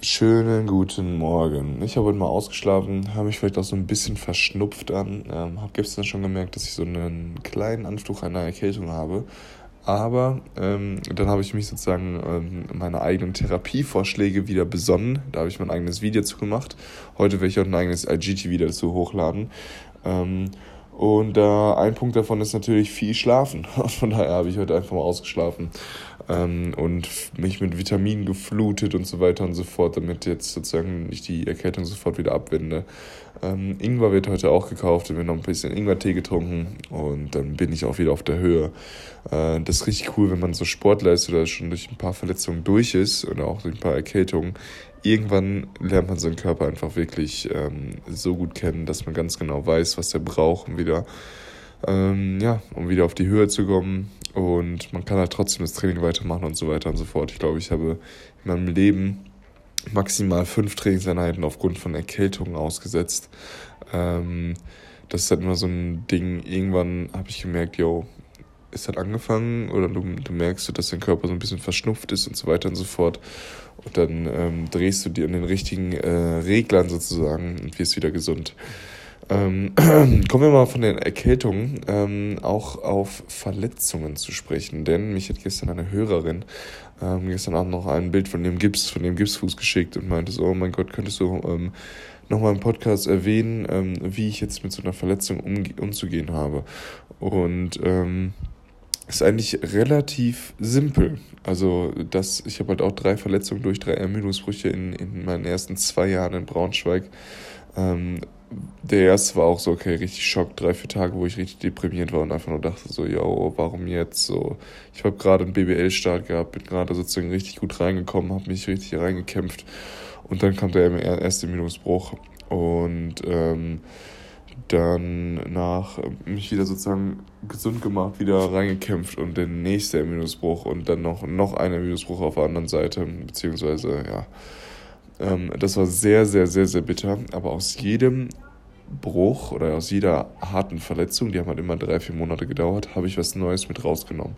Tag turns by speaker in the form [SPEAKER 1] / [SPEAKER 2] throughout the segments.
[SPEAKER 1] Schönen guten Morgen. Ich habe heute mal ausgeschlafen, habe mich vielleicht auch so ein bisschen verschnupft an. Ähm, habe gestern schon gemerkt, dass ich so einen kleinen Anflug einer Erkältung habe. Aber ähm, dann habe ich mich sozusagen ähm, meine eigenen Therapievorschläge wieder besonnen. Da habe ich mein eigenes Video zu gemacht. Heute werde ich auch ein eigenes IGTV dazu hochladen. Ähm, und äh, ein Punkt davon ist natürlich viel Schlafen. Von daher habe ich heute einfach mal ausgeschlafen ähm, und mich mit Vitaminen geflutet und so weiter und so fort, damit jetzt sozusagen ich die Erkältung sofort wieder abwende. Ähm, Ingwer wird heute auch gekauft, wir haben noch ein bisschen Ingwertee getrunken und dann bin ich auch wieder auf der Höhe. Äh, das ist richtig cool, wenn man so Sport leistet oder schon durch ein paar Verletzungen durch ist oder auch durch ein paar Erkältungen. Irgendwann lernt man seinen Körper einfach wirklich ähm, so gut kennen, dass man ganz genau weiß, was er braucht, um wieder, ähm, ja, um wieder auf die Höhe zu kommen. Und man kann halt trotzdem das Training weitermachen und so weiter und so fort. Ich glaube, ich habe in meinem Leben maximal fünf Trainingseinheiten aufgrund von Erkältungen ausgesetzt. Ähm, das ist halt immer so ein Ding. Irgendwann habe ich gemerkt, yo, es hat angefangen oder du, du merkst, dass dein Körper so ein bisschen verschnupft ist und so weiter und so fort. Und dann ähm, drehst du dir an den richtigen äh, Reglern sozusagen und wirst wieder gesund. Ähm, kommen wir mal von den Erkältungen ähm, auch auf Verletzungen zu sprechen, denn mich hat gestern eine Hörerin ähm, gestern Abend noch ein Bild von dem Gips, von dem Gipsfuß geschickt und meinte so, oh mein Gott, könntest du ähm, nochmal im Podcast erwähnen, ähm, wie ich jetzt mit so einer Verletzung um, umzugehen habe. Und ähm, ist eigentlich relativ simpel. Also das, ich habe halt auch drei Verletzungen durch drei Ermüdungsbrüche in, in meinen ersten zwei Jahren in Braunschweig. Ähm, der erste war auch so, okay, richtig Schock, drei, vier Tage, wo ich richtig deprimiert war und einfach nur dachte so, yo, warum jetzt so? Ich habe gerade einen BBL-Start gehabt, bin gerade sozusagen richtig gut reingekommen, habe mich richtig reingekämpft und dann kam der erste Minusbruch und ähm, dann nach mich wieder sozusagen gesund gemacht, wieder reingekämpft und der nächste Minusbruch und dann noch, noch ein Minusbruch auf der anderen Seite, beziehungsweise, ja, ähm, das war sehr, sehr, sehr, sehr bitter. Aber aus jedem Bruch oder aus jeder harten Verletzung, die haben halt immer drei, vier Monate gedauert, habe ich was Neues mit rausgenommen.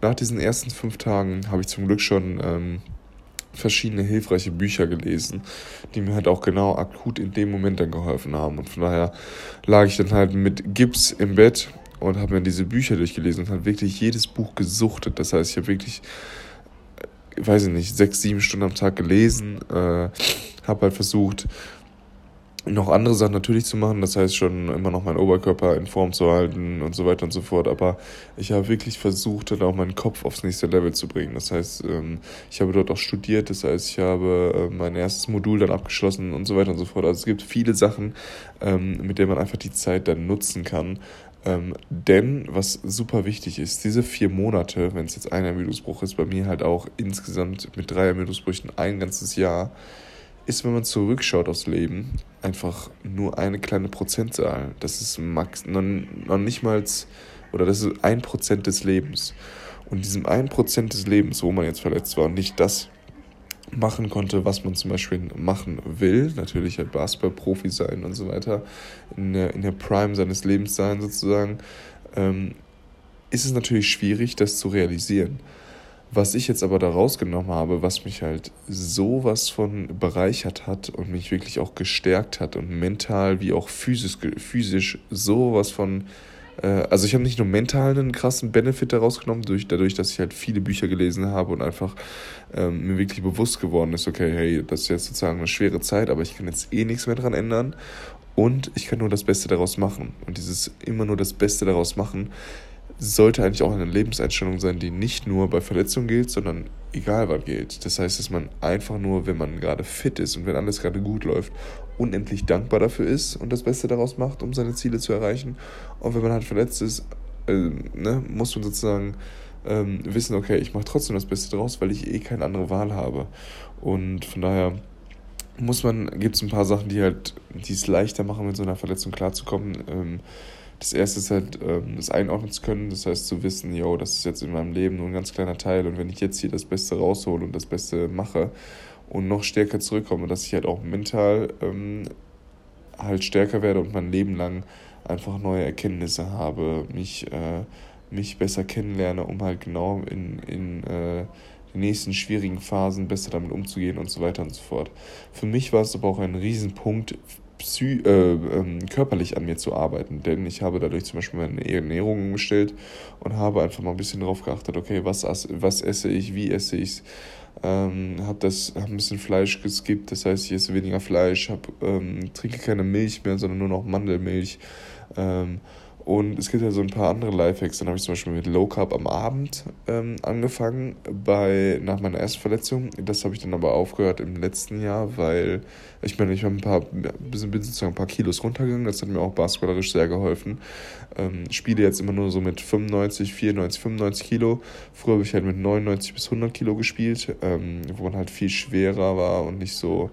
[SPEAKER 1] Nach diesen ersten fünf Tagen habe ich zum Glück schon ähm, verschiedene hilfreiche Bücher gelesen, die mir halt auch genau akut in dem Moment dann geholfen haben. Und von daher lag ich dann halt mit Gips im Bett und habe mir diese Bücher durchgelesen und habe wirklich jedes Buch gesuchtet. Das heißt, ich habe wirklich weiß ich nicht, sechs, sieben Stunden am Tag gelesen, äh, habe halt versucht, noch andere Sachen natürlich zu machen, das heißt schon immer noch meinen Oberkörper in Form zu halten und so weiter und so fort, aber ich habe wirklich versucht, dann auch meinen Kopf aufs nächste Level zu bringen. Das heißt, ähm, ich habe dort auch studiert, das heißt, ich habe äh, mein erstes Modul dann abgeschlossen und so weiter und so fort. Also es gibt viele Sachen, ähm, mit denen man einfach die Zeit dann nutzen kann, ähm, denn was super wichtig ist, diese vier Monate, wenn es jetzt ein Ermüdungsbruch ist, bei mir halt auch insgesamt mit drei Ermüdungsbrüchen ein ganzes Jahr, ist, wenn man zurückschaut aufs Leben, einfach nur eine kleine Prozentzahl. Das ist max, noch, noch nicht mal, oder das ist ein Prozent des Lebens. Und diesem ein Prozent des Lebens, wo man jetzt verletzt war, nicht das machen konnte, was man zum Beispiel machen will. Natürlich halt Basketball-Profi sein und so weiter, in der, in der Prime seines Lebens sein sozusagen, ähm, ist es natürlich schwierig, das zu realisieren. Was ich jetzt aber da rausgenommen habe, was mich halt sowas von bereichert hat und mich wirklich auch gestärkt hat und mental wie auch physisch, physisch sowas von äh, also ich habe nicht nur mental einen krassen Benefit daraus genommen, durch, dadurch, dass ich halt viele Bücher gelesen habe und einfach ähm, mir wirklich bewusst geworden ist, okay, hey, das ist jetzt sozusagen eine schwere Zeit, aber ich kann jetzt eh nichts mehr dran ändern und ich kann nur das Beste daraus machen. Und dieses immer nur das Beste daraus machen, sollte eigentlich auch eine Lebenseinstellung sein, die nicht nur bei Verletzungen gilt, sondern egal wann gilt. Das heißt, dass man einfach nur, wenn man gerade fit ist und wenn alles gerade gut läuft, unendlich dankbar dafür ist und das Beste daraus macht, um seine Ziele zu erreichen. Und wenn man halt verletzt ist, äh, ne, muss man sozusagen ähm, wissen, okay, ich mache trotzdem das Beste daraus, weil ich eh keine andere Wahl habe. Und von daher muss man, gibt es ein paar Sachen, die halt, die es leichter machen, mit so einer Verletzung klarzukommen. Ähm, das erste ist halt, ähm, das einordnen zu können, das heißt zu wissen, yo, das ist jetzt in meinem Leben nur ein ganz kleiner Teil und wenn ich jetzt hier das Beste raushole und das Beste mache und noch stärker zurückkomme, dass ich halt auch mental ähm, halt stärker werde und mein Leben lang einfach neue Erkenntnisse habe, mich, äh, mich besser kennenlerne, um halt genau in, in äh, den nächsten schwierigen Phasen besser damit umzugehen und so weiter und so fort. Für mich war es aber auch ein Riesenpunkt, psy äh, ähm, körperlich an mir zu arbeiten, denn ich habe dadurch zum Beispiel meine Ernährung umgestellt und habe einfach mal ein bisschen darauf geachtet, okay, was, was esse ich, wie esse ich es, ähm, habe das hab ein bisschen Fleisch geskippt, das heißt, ich esse weniger Fleisch, hab, ähm, trinke keine Milch mehr, sondern nur noch Mandelmilch. Ähm, und es gibt ja so ein paar andere Lifehacks. Dann habe ich zum Beispiel mit Low Carb am Abend ähm, angefangen, bei, nach meiner ersten Verletzung. Das habe ich dann aber aufgehört im letzten Jahr, weil ich meine, ich ein paar, bin sozusagen ein paar Kilos runtergegangen. Das hat mir auch basketballerisch sehr geholfen. Ähm, spiele jetzt immer nur so mit 95, 94, 95 Kilo. Früher habe ich halt mit 99 bis 100 Kilo gespielt, ähm, wo man halt viel schwerer war und nicht so,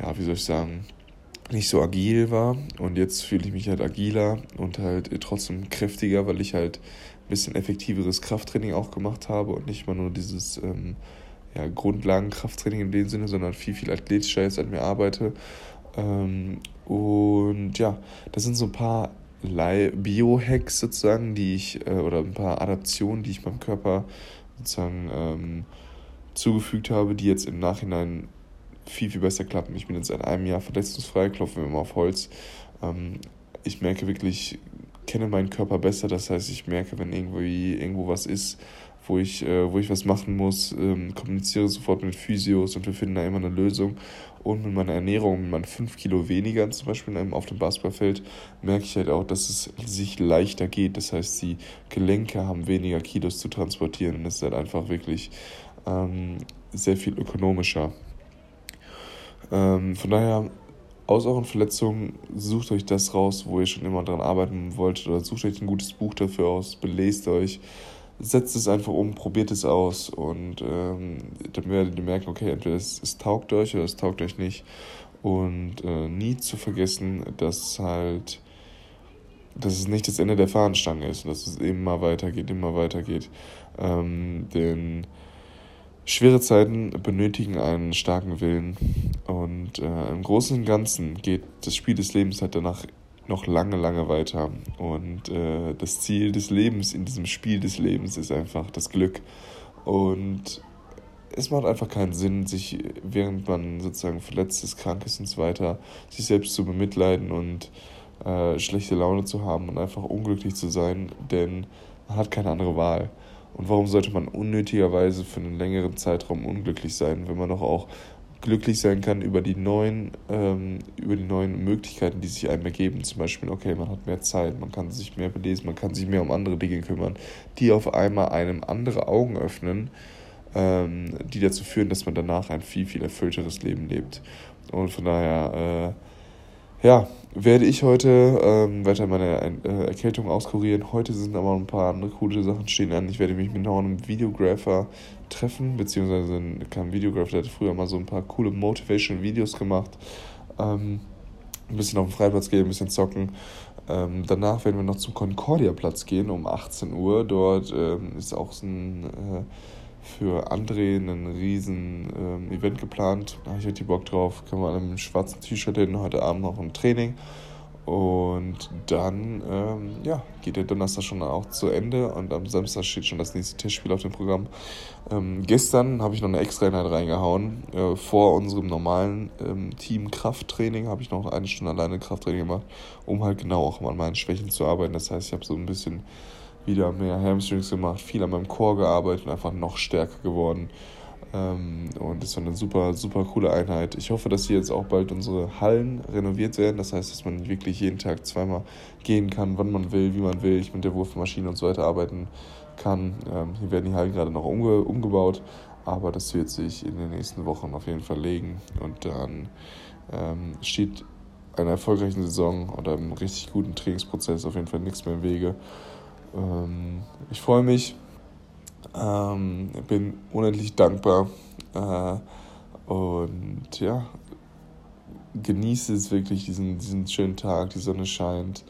[SPEAKER 1] ja, wie soll ich sagen, nicht so agil war. Und jetzt fühle ich mich halt agiler und halt trotzdem kräftiger, weil ich halt ein bisschen effektiveres Krafttraining auch gemacht habe und nicht mal nur dieses ähm, ja, Grundlagenkrafttraining in dem Sinne, sondern viel, viel athletischer jetzt an mir arbeite. Ähm, und ja, das sind so ein paar Biohacks sozusagen, die ich, äh, oder ein paar Adaptionen, die ich meinem Körper sozusagen ähm, zugefügt habe, die jetzt im Nachhinein viel, viel besser klappen. Ich bin jetzt seit einem Jahr verletzungsfrei, klopfen wir mal auf Holz. Ähm, ich merke wirklich, kenne meinen Körper besser. Das heißt, ich merke, wenn irgendwie irgendwo was ist, wo ich, äh, wo ich was machen muss, ähm, kommuniziere sofort mit Physios und wir finden da immer eine Lösung. Und mit meiner Ernährung, mit meinen 5 Kilo weniger zum Beispiel auf dem Basketballfeld, merke ich halt auch, dass es sich leichter geht. Das heißt, die Gelenke haben weniger Kilos zu transportieren und es ist halt einfach wirklich ähm, sehr viel ökonomischer. Ähm, von daher, aus euren Verletzungen, sucht euch das raus, wo ihr schon immer dran arbeiten wollt, oder sucht euch ein gutes Buch dafür aus, belest euch, setzt es einfach um, probiert es aus und ähm, dann werdet ihr merken, okay, entweder es, es taugt euch oder es taugt euch nicht. Und äh, nie zu vergessen, dass halt, dass es nicht das Ende der Fahnenstange ist, dass es immer weitergeht, immer weitergeht. Ähm, denn Schwere Zeiten benötigen einen starken Willen und äh, im Großen und Ganzen geht das Spiel des Lebens halt danach noch lange, lange weiter. Und äh, das Ziel des Lebens in diesem Spiel des Lebens ist einfach das Glück. Und es macht einfach keinen Sinn, sich, während man sozusagen verletzt ist, krank ist und so weiter, sich selbst zu bemitleiden und äh, schlechte Laune zu haben und einfach unglücklich zu sein, denn man hat keine andere Wahl. Und warum sollte man unnötigerweise für einen längeren Zeitraum unglücklich sein, wenn man doch auch glücklich sein kann über die neuen, ähm, über die neuen Möglichkeiten, die sich einem ergeben. Zum Beispiel, okay, man hat mehr Zeit, man kann sich mehr belesen, man kann sich mehr um andere Dinge kümmern, die auf einmal einem andere Augen öffnen, ähm, die dazu führen, dass man danach ein viel, viel erfüllteres Leben lebt. Und von daher, äh, ja, werde ich heute ähm, weiter meine äh, Erkältung auskurieren. Heute sind aber ein paar andere coole Sachen stehen an. Ich werde mich mit noch einem Videographer treffen, beziehungsweise kein Videographer, der hat früher mal so ein paar coole Motivational Videos gemacht. Ähm, ein bisschen auf den Freiplatz gehen, ein bisschen zocken. Ähm, danach werden wir noch zum Concordia-Platz gehen um 18 Uhr. Dort ähm, ist auch so ein äh, für André ein riesen ähm, Event geplant. Da habe ich richtig Bock drauf. Können wir an einem schwarzen T-Shirt hin, heute Abend noch ein Training. Und dann ja, geht der Donnerstag schon auch zu Ende und am Samstag steht schon das nächste Testspiel auf dem Programm. Ähm, gestern habe ich noch eine extra Einheit reingehauen. Äh, vor unserem normalen ähm, Team-Krafttraining habe ich noch eine Stunde alleine Krafttraining gemacht, um halt genau auch an meinen Schwächen zu arbeiten. Das heißt, ich habe so ein bisschen wieder mehr Hamstrings gemacht, viel an meinem Core gearbeitet und einfach noch stärker geworden. Ähm, und das war eine super, super coole Einheit. Ich hoffe, dass hier jetzt auch bald unsere Hallen renoviert werden. Das heißt, dass man wirklich jeden Tag zweimal gehen kann, wann man will, wie man will, ich mit der Wurfmaschine und so weiter arbeiten kann. Ähm, hier werden die Hallen gerade noch umge umgebaut, aber das wird sich in den nächsten Wochen auf jeden Fall legen. Und dann ähm, steht einer erfolgreichen Saison oder einem richtig guten Trainingsprozess auf jeden Fall nichts mehr im Wege. Ähm, ich freue mich, ähm, bin unendlich dankbar äh, und ja, genieße es wirklich, diesen, diesen schönen Tag, die Sonne scheint.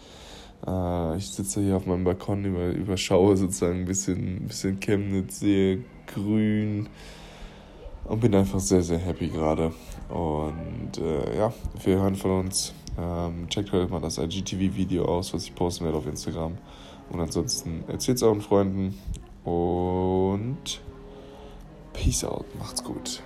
[SPEAKER 1] Äh, ich sitze hier auf meinem Balkon, über, überschaue sozusagen ein bisschen, bisschen Chemnitz, sehe grün und bin einfach sehr, sehr happy gerade. Und äh, ja, wir hören von uns. Ähm, checkt heute mal das IGTV-Video aus, was ich posten werde auf Instagram. Und ansonsten erzählt es euren Freunden und Peace out, macht's gut.